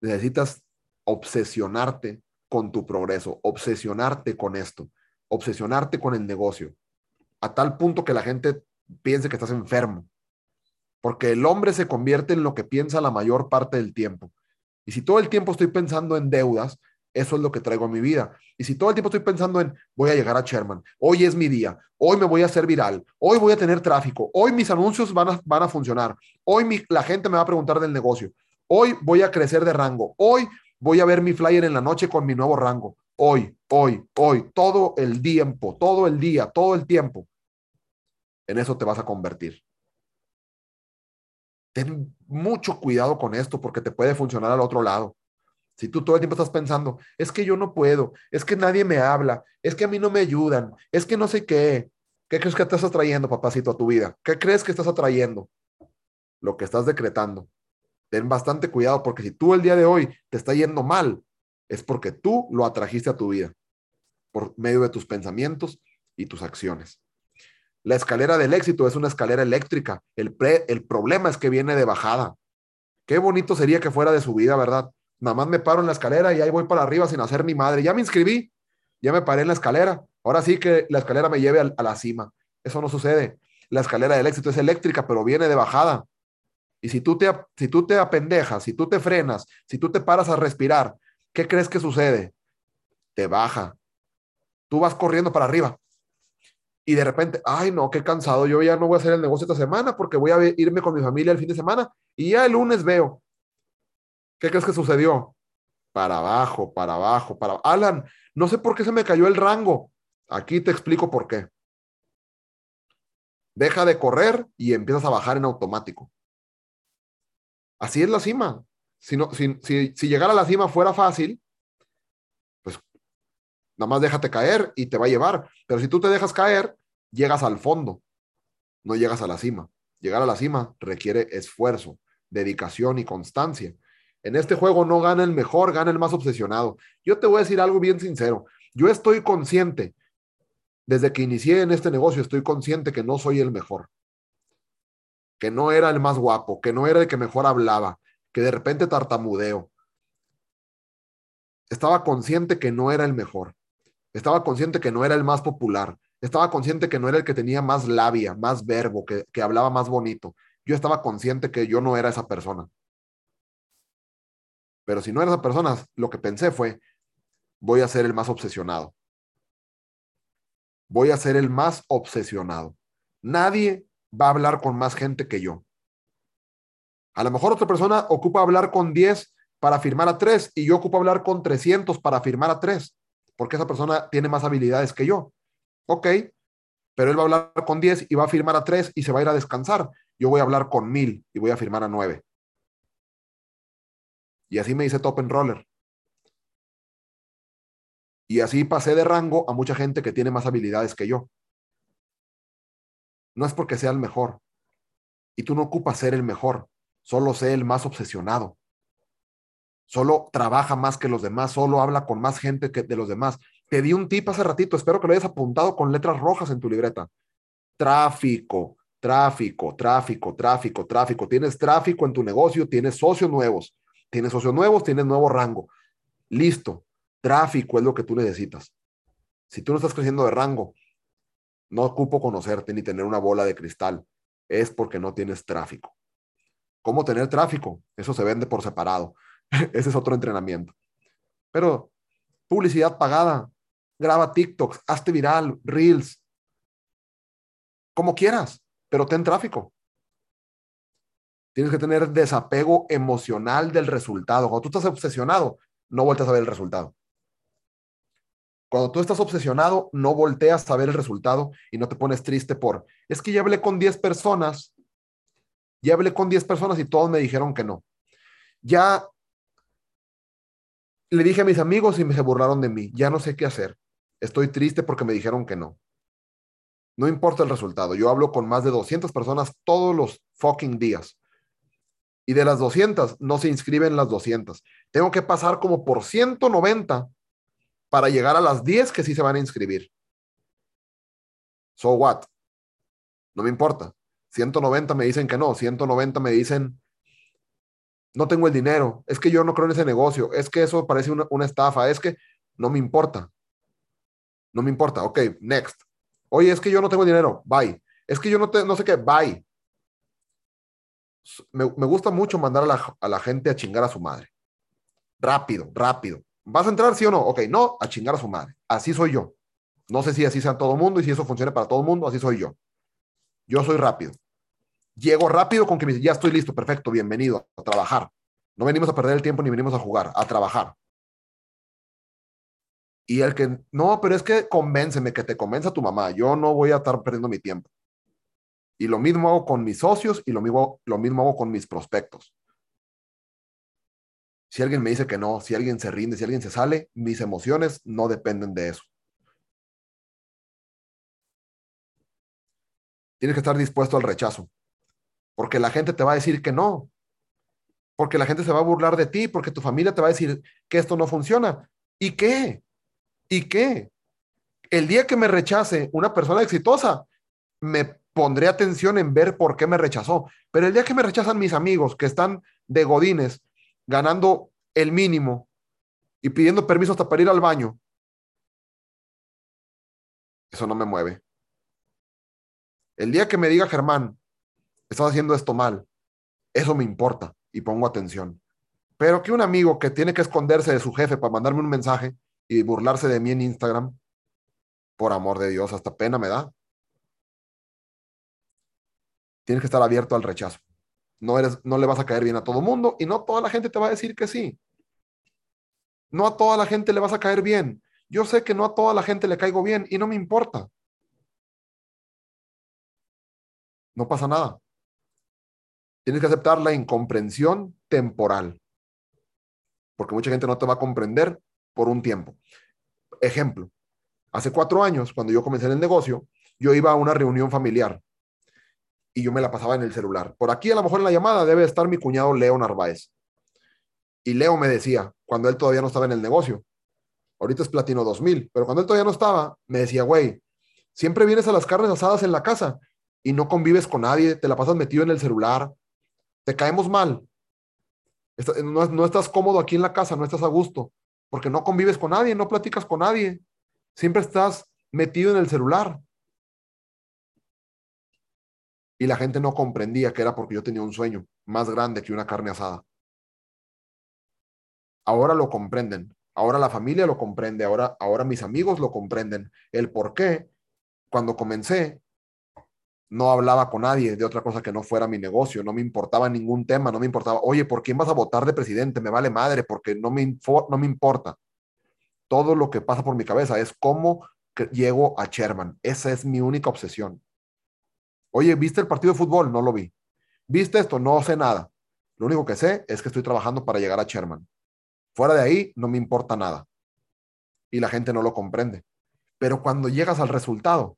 necesitas obsesionarte con tu progreso, obsesionarte con esto, obsesionarte con el negocio, a tal punto que la gente piense que estás enfermo, porque el hombre se convierte en lo que piensa la mayor parte del tiempo. Y si todo el tiempo estoy pensando en deudas, eso es lo que traigo a mi vida. Y si todo el tiempo estoy pensando en, voy a llegar a Sherman, hoy es mi día, hoy me voy a hacer viral, hoy voy a tener tráfico, hoy mis anuncios van a, funcionar, hoy la gente me va a preguntar del negocio, Hoy voy a crecer de rango. Hoy voy a ver mi flyer en la noche con mi nuevo rango. Hoy, hoy, hoy, todo el tiempo, todo el día, todo el tiempo. En eso te vas a convertir. Ten mucho cuidado con esto porque te puede funcionar al otro lado. Si tú todo el tiempo estás pensando, es que yo no puedo, es que nadie me habla, es que a mí no me ayudan, es que no sé qué. ¿Qué crees que estás atrayendo, papacito, a tu vida? ¿Qué crees que estás atrayendo? Lo que estás decretando ten bastante cuidado porque si tú el día de hoy te está yendo mal, es porque tú lo atrajiste a tu vida por medio de tus pensamientos y tus acciones. La escalera del éxito es una escalera eléctrica. El, el problema es que viene de bajada. Qué bonito sería que fuera de subida, ¿verdad? Nada más me paro en la escalera y ahí voy para arriba sin hacer ni madre. Ya me inscribí, ya me paré en la escalera. Ahora sí que la escalera me lleve a la cima. Eso no sucede. La escalera del éxito es eléctrica, pero viene de bajada Y si tú te, si tú te apendejas, si tú te frenas, si tú te paras a respirar, ¿qué crees que sucede? Te baja. Tú vas corriendo para arriba. Y de repente, ay no, qué cansado, yo ya no voy a hacer el negocio esta semana porque voy a irme con mi familia el fin de semana y ya el lunes veo. ¿Qué crees que sucedió? Para abajo, para abajo, para... Alan, no sé por qué se me cayó el rango. Aquí te explico por qué. Deja de correr y empiezas a bajar en automático. Así es la cima. Si, no, si, si, llegar a la cima fuera fácil, nada más déjate caer y te va a llevar. Pero si tú te dejas caer, llegas al fondo, no llegas a la cima. Llegar a la cima requiere esfuerzo, dedicación y constancia. En este juego no gana el mejor, gana el más obsesionado. Yo te voy a decir algo bien sincero. Yo estoy consciente, desde que inicié en este negocio, estoy consciente que no soy el mejor que no era el más guapo, que no era el que mejor hablaba, que de repente tartamudeo. Estaba consciente que no era el mejor. Estaba consciente que no era el más popular. Estaba consciente que no era el que tenía más labia, más verbo, que, que hablaba más bonito. Yo estaba consciente que yo no era esa persona. Pero si no era esa persona, lo que pensé fue, voy a ser el más obsesionado. Voy a ser el más obsesionado. Nadie va a hablar con más gente que yo. A lo mejor otra persona ocupa hablar con 10 para firmar a 3 y yo ocupo hablar con 300 para firmar a 3, porque esa persona tiene más habilidades que yo. Ok, pero él va a hablar con 10 y va a firmar a 3 y se va a ir a descansar. Yo voy a hablar con 1000 y voy a firmar a 9. Y así me dice Top Roller. Y así pasé de rango a mucha gente que tiene más habilidades que yo no es porque sea el mejor. Y tú no ocupas ser el mejor, solo sé el más obsesionado. Solo trabaja más que los demás, solo habla con más gente que de los demás. Te di un tip hace ratito, espero que lo hayas apuntado con letras rojas en tu libreta. Tráfico, tráfico, tráfico, tráfico, tráfico. Tienes tráfico en tu negocio, tienes socios nuevos. Tienes socios nuevos, tienes nuevo rango. Listo. Tráfico es lo que tú necesitas. Si tú no estás creciendo de rango, no ocupo conocerte ni tener una bola de cristal. Es porque no tienes tráfico. ¿Cómo tener tráfico? Eso se vende por separado. Ese es otro entrenamiento. Pero publicidad pagada, graba TikToks, hazte viral, reels, como quieras, pero ten tráfico. Tienes que tener desapego emocional del resultado. Cuando tú estás obsesionado, no vueltas a ver el resultado. Cuando tú estás obsesionado, no volteas a ver el resultado y no te pones triste por, es que ya hablé con 10 personas, ya hablé con 10 personas y todos me dijeron que no. Ya le dije a mis amigos y me se burlaron de mí, ya no sé qué hacer. Estoy triste porque me dijeron que no. No importa el resultado, yo hablo con más de 200 personas todos los fucking días. Y de las 200, no se inscriben las 200. Tengo que pasar como por 190 para llegar a las 10 que sí se van a inscribir. So what? No me importa. 190 me dicen que no, 190 me dicen, no tengo el dinero, es que yo no creo en ese negocio, es que eso parece una, estafa, es que no me importa. No me importa. Ok, next. Oye, es que yo no tengo dinero, bye. Es que yo no, te, no sé qué, bye. Me, gusta mucho mandar a la, a la gente a chingar a su madre. Rápido, rápido. ¿Vas a entrar, sí o no? Ok, no, a chingar a su madre. Así soy yo. No sé si así sea todo el mundo y si eso funciona para todo el mundo, así soy yo. Yo soy rápido. Llego rápido con que me dice, ya estoy listo, perfecto, bienvenido a trabajar. No venimos a perder el tiempo ni venimos a jugar, a trabajar. Y el que, no, pero es que convénceme, que te convenza tu mamá. Yo no voy a estar perdiendo mi tiempo. Y lo mismo hago con mis socios y lo mismo, lo mismo hago con mis prospectos. Si alguien me dice que no, si alguien se rinde, si alguien se sale, mis emociones no dependen de eso. Tienes que estar dispuesto al rechazo, porque la gente te va a decir que no, porque la gente se va a burlar de ti, porque tu familia te va a decir que esto no funciona. ¿Y qué? ¿Y qué? El día que me rechace una persona exitosa, me pondré atención en ver por qué me rechazó. Pero el día que me rechazan mis amigos que están de godines, ganando el mínimo y pidiendo permiso hasta para ir al baño, eso no me mueve. El día que me diga Germán, estás haciendo esto mal, Eso me importa y pongo atención. Pero que un amigo que tiene que esconderse de su jefe para mandarme un mensaje y burlarse de mí en Instagram, por amor de Dios, hasta pena me da. Tienes que estar abierto al rechazo. No, eres, no le vas a caer bien a todo mundo y no toda la gente te va a decir que sí. No a toda la gente le vas a caer bien. Yo sé que no a toda la gente le caigo bien y no me importa. No pasa nada. Tienes que aceptar la incomprensión temporal. Porque mucha gente no te va a comprender por un tiempo. Ejemplo, hace cuatro años, cuando yo comencé en el negocio, yo iba a una reunión familiar y yo me la pasaba en el celular. Por aquí, a lo mejor en la llamada, debe estar mi cuñado Leo Narváez. Y Leo me decía, cuando él todavía no estaba en el negocio, ahorita es Platino 2000, pero cuando él todavía no estaba, me decía, güey, siempre vienes a las carnes asadas en la casa y no convives con nadie, te la pasas metido en el celular, te caemos mal. No, no estás cómodo aquí en la casa, no estás a gusto, porque no convives con nadie, no platicas con nadie, siempre estás metido en el celular. Y la gente no comprendía que era porque yo tenía un sueño más grande que una carne asada. Ahora lo comprenden. Ahora la familia lo comprende. Ahora, ahora mis amigos lo comprenden. El por qué, cuando comencé, no hablaba con nadie de otra cosa que no fuera mi negocio. No me importaba ningún tema. No me importaba, oye, ¿por quién vas a votar de presidente? Me vale madre porque no me, no me importa. Todo lo que pasa por mi cabeza es cómo llego a Sherman. Esa es mi única obsesión. Oye, ¿viste el partido de fútbol? No lo vi. ¿Viste esto? No sé nada. Lo único que sé es que estoy trabajando para llegar a Sherman. Fuera de ahí, no me importa nada. Y la gente no lo comprende. Pero cuando llegas al resultado,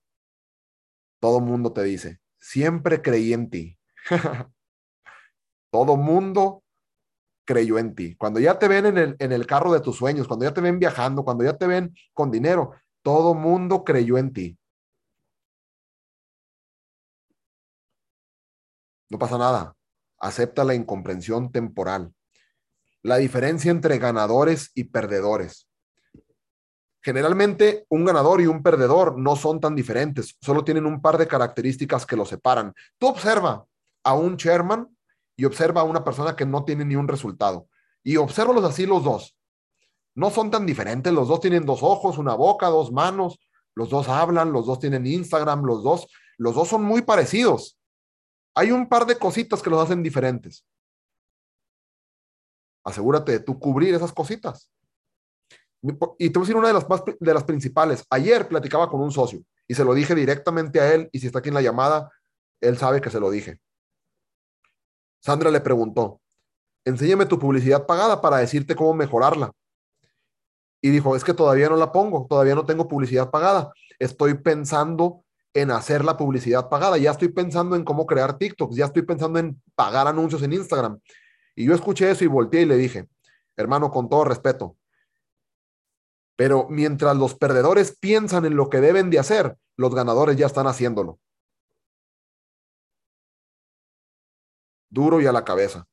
todo mundo te dice, siempre creí en ti. todo mundo creyó en ti. Cuando ya te ven en el, en el carro de tus sueños, cuando ya te ven viajando, cuando ya te ven con dinero, todo mundo creyó en ti. No pasa nada. Acepta la incomprensión temporal. La diferencia entre ganadores y perdedores. Generalmente un ganador y un perdedor no son tan diferentes, solo tienen un par de características que los separan. Tú observa a un chairman y observa a una persona que no tiene ni un resultado. Y obsérvalos así los dos. No son tan diferentes, los dos tienen dos ojos, una boca, dos manos, los dos hablan, los dos tienen Instagram, los dos, los dos son muy parecidos. Hay un par de cositas que los hacen diferentes. Asegúrate de tú cubrir esas cositas. Y te voy a decir una de las, más, de las principales. Ayer platicaba con un socio y se lo dije directamente a él y si está aquí en la llamada, él sabe que se lo dije. Sandra le preguntó, enséñame tu publicidad pagada para decirte cómo mejorarla. Y dijo, es que todavía no la pongo, todavía no tengo publicidad pagada. Estoy pensando en hacer la publicidad pagada. Ya estoy pensando en cómo crear TikToks, ya estoy pensando en pagar anuncios en Instagram. Y yo escuché eso y volteé y le dije, hermano, con todo respeto, pero mientras los perdedores piensan en lo que deben de hacer, los ganadores ya están haciéndolo. Duro y a la cabeza.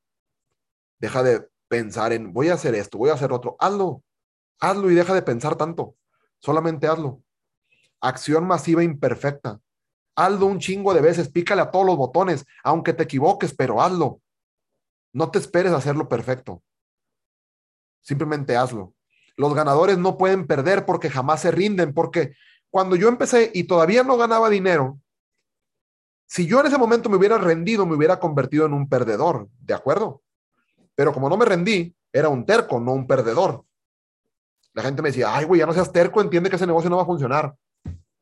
Deja de pensar en, voy a hacer esto, voy a hacer otro. Hazlo, hazlo y deja de pensar tanto. Solamente hazlo acción masiva imperfecta. Hazlo un chingo de veces, pícale a todos los botones, aunque te equivoques, pero hazlo. No te esperes a hacerlo perfecto. Simplemente hazlo. Los ganadores no pueden perder porque jamás se rinden, porque cuando yo empecé y todavía no ganaba dinero, si yo en ese momento me hubiera rendido, me hubiera convertido en un perdedor, ¿de acuerdo? Pero como no me rendí, era un terco, no un perdedor. La gente me decía, ay, güey, ya no seas terco, entiende que ese negocio no va a funcionar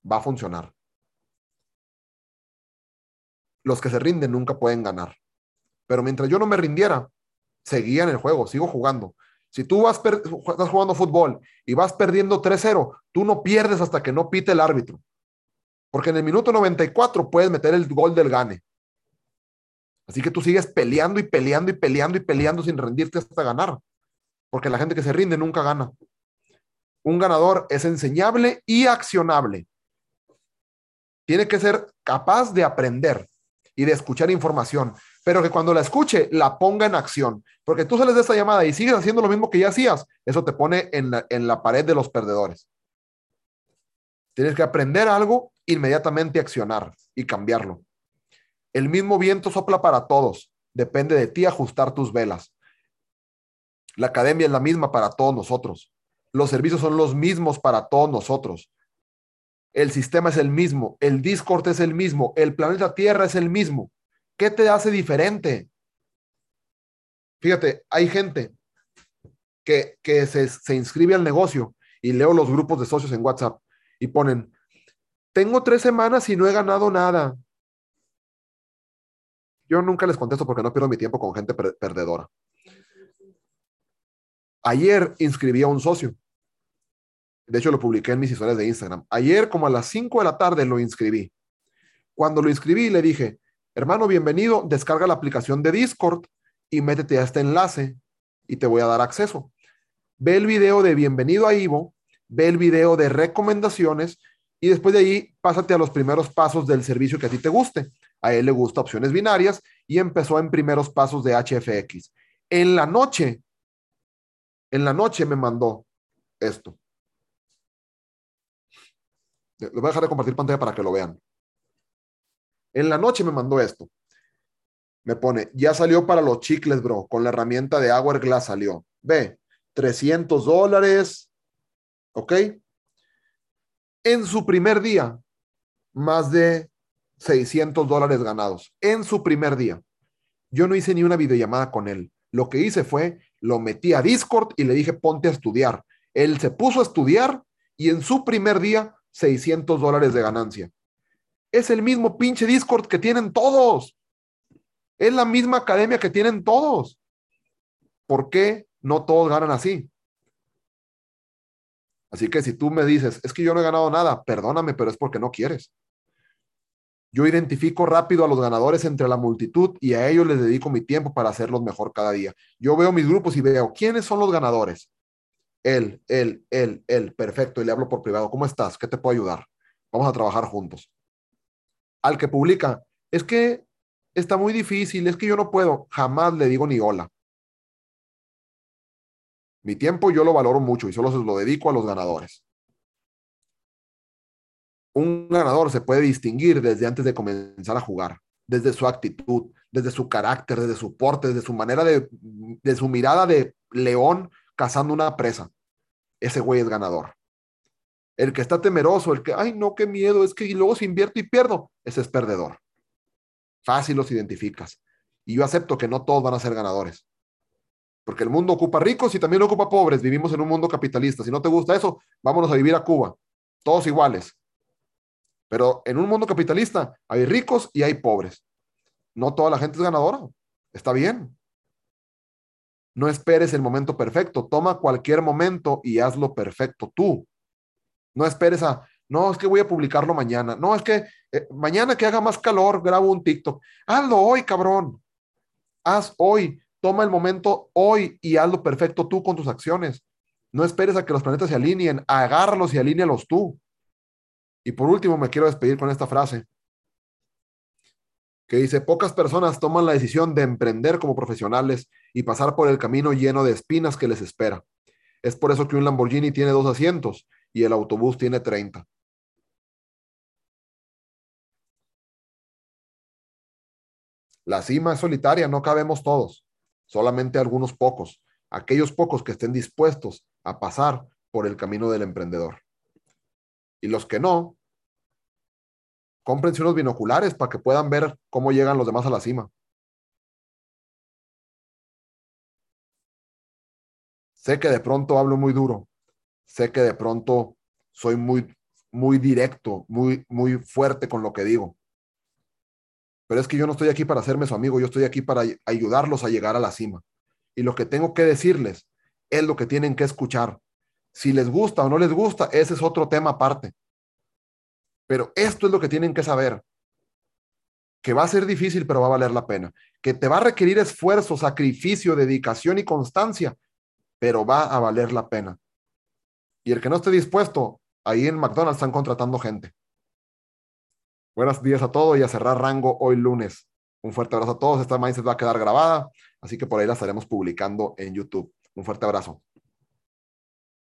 va a funcionar. Los que se rinden nunca pueden ganar. Pero mientras yo no me rindiera, seguía en el juego, sigo jugando. Si tú vas estás jugando fútbol y vas perdiendo 3-0, tú no pierdes hasta que no pite el árbitro. Porque en el minuto 94 puedes meter el gol del gane. Así que tú sigues peleando y peleando y peleando y peleando sin rendirte hasta ganar. Porque la gente que se rinde nunca gana. Un ganador es enseñable y accionable tiene que ser capaz de aprender y de escuchar información, pero que cuando la escuche la ponga en acción, porque tú sales de esta llamada y sigues haciendo lo mismo que ya hacías, eso te pone en la, en la pared de los perdedores. Tienes que aprender algo, inmediatamente accionar y cambiarlo. El mismo viento sopla para todos. Depende de ti ajustar tus velas. La academia es la misma para todos nosotros. Los servicios son los mismos para todos nosotros. El sistema es el mismo. El Discord es el mismo. El planeta Tierra es el mismo. ¿Qué te hace diferente? Fíjate, hay gente que, que se, se inscribe al negocio y leo los grupos de socios en WhatsApp y ponen, tengo tres semanas y no he ganado nada. Yo nunca les contesto porque no pierdo mi tiempo con gente perdedora. Ayer inscribí a un socio. De hecho, lo publiqué en mis historias de Instagram. Ayer, como a las 5 de la tarde, lo inscribí. Cuando lo inscribí, le dije, hermano, bienvenido, descarga la aplicación de Discord y métete a este enlace y te voy a dar acceso. Ve el video de bienvenido a Ivo, ve el video de recomendaciones y después de ahí pásate a los primeros pasos del servicio que a ti te guste. A él le gusta opciones binarias y empezó en primeros pasos de HFX. En la noche, en la noche me mandó esto. Le voy a dejar de compartir pantalla para que lo vean. En la noche me mandó esto. Me pone, ya salió para los chicles, bro. Con la herramienta de Hourglass salió. Ve, 300 dólares. ¿Ok? En su primer día, más de 600 dólares ganados en su primer día. Yo no hice ni una videollamada con él. Lo que hice fue, lo metí a Discord y le dije, ponte a estudiar. Él se puso a estudiar y en su primer día, 600 dólares de ganancia. Es el mismo pinche Discord que tienen todos. Es la misma academia que tienen todos. ¿Por qué no todos ganan así? Así que si tú me dices, es que yo no he ganado nada, perdóname, pero es porque no quieres. Yo identifico rápido a los ganadores entre la multitud y a ellos les dedico mi tiempo para hacerlos mejor cada día. Yo veo mis grupos y veo quiénes son los ganadores. Él, él, él, él, perfecto. Y le hablo por privado. ¿Cómo estás? ¿Qué te puedo ayudar? Vamos a trabajar juntos. Al que publica, es que está muy difícil, es que yo no puedo. Jamás le digo ni hola. Mi tiempo yo lo valoro mucho y solo se lo dedico a los ganadores un ganador se puede distinguir desde antes de comenzar a jugar, desde su actitud, desde su carácter, desde su porte, desde su manera de, de su mirada de león cazando una presa. Ese güey es ganador. El que está temeroso, el que, ay, no, qué miedo, es que y luego se invierto y pierdo, ese es perdedor. Fácil los identificas. Y yo acepto que no todos van a ser ganadores. Porque el mundo ocupa ricos y también ocupa pobres. Vivimos en un mundo capitalista. Si no te gusta eso, vámonos a vivir a Cuba. Todos iguales. Pero en un mundo capitalista hay ricos y hay pobres. No toda la gente es ganadora. Está bien. No esperes el momento perfecto. Toma cualquier momento y hazlo perfecto tú. No esperes a, no, es que voy a publicarlo mañana. No, es que eh, mañana que haga más calor, grabo un TikTok. Hazlo hoy, cabrón. Haz hoy. Toma el momento hoy y hazlo perfecto tú con tus acciones. No esperes a que los planetas se alineen. Agárralos y alínealos tú. Y por último, me quiero despedir con esta frase que dice, pocas personas toman la decisión de emprender como profesionales y pasar por el camino lleno de espinas que les espera. Es por eso que un Lamborghini tiene dos asientos y el autobús tiene 30. La cima es solitaria, no cabemos todos, solamente algunos pocos, aquellos pocos que estén dispuestos a pasar por el camino del emprendedor. Y los que no, cómprense unos binoculares para que puedan ver cómo llegan los demás a la cima. Sé que de pronto hablo muy duro. Sé que de pronto soy muy, muy directo, muy, muy fuerte con lo que digo. Pero es que yo no estoy aquí para hacerme su amigo, yo estoy aquí para ayudarlos a llegar a la cima. Y lo que tengo que decirles es lo que tienen que escuchar. Si les gusta o no les gusta, ese es otro tema aparte. Pero esto es lo que tienen que saber. Que va a ser difícil, pero va a valer la pena. Que te va a requerir esfuerzo, sacrificio, dedicación y constancia, pero va a valer la pena. Y el que no esté dispuesto, ahí en McDonald's están contratando gente. Buenos días a todos y a cerrar rango hoy lunes. Un fuerte abrazo a todos. Esta mindset va a quedar grabada, así que por ahí la estaremos publicando en YouTube. Un fuerte abrazo.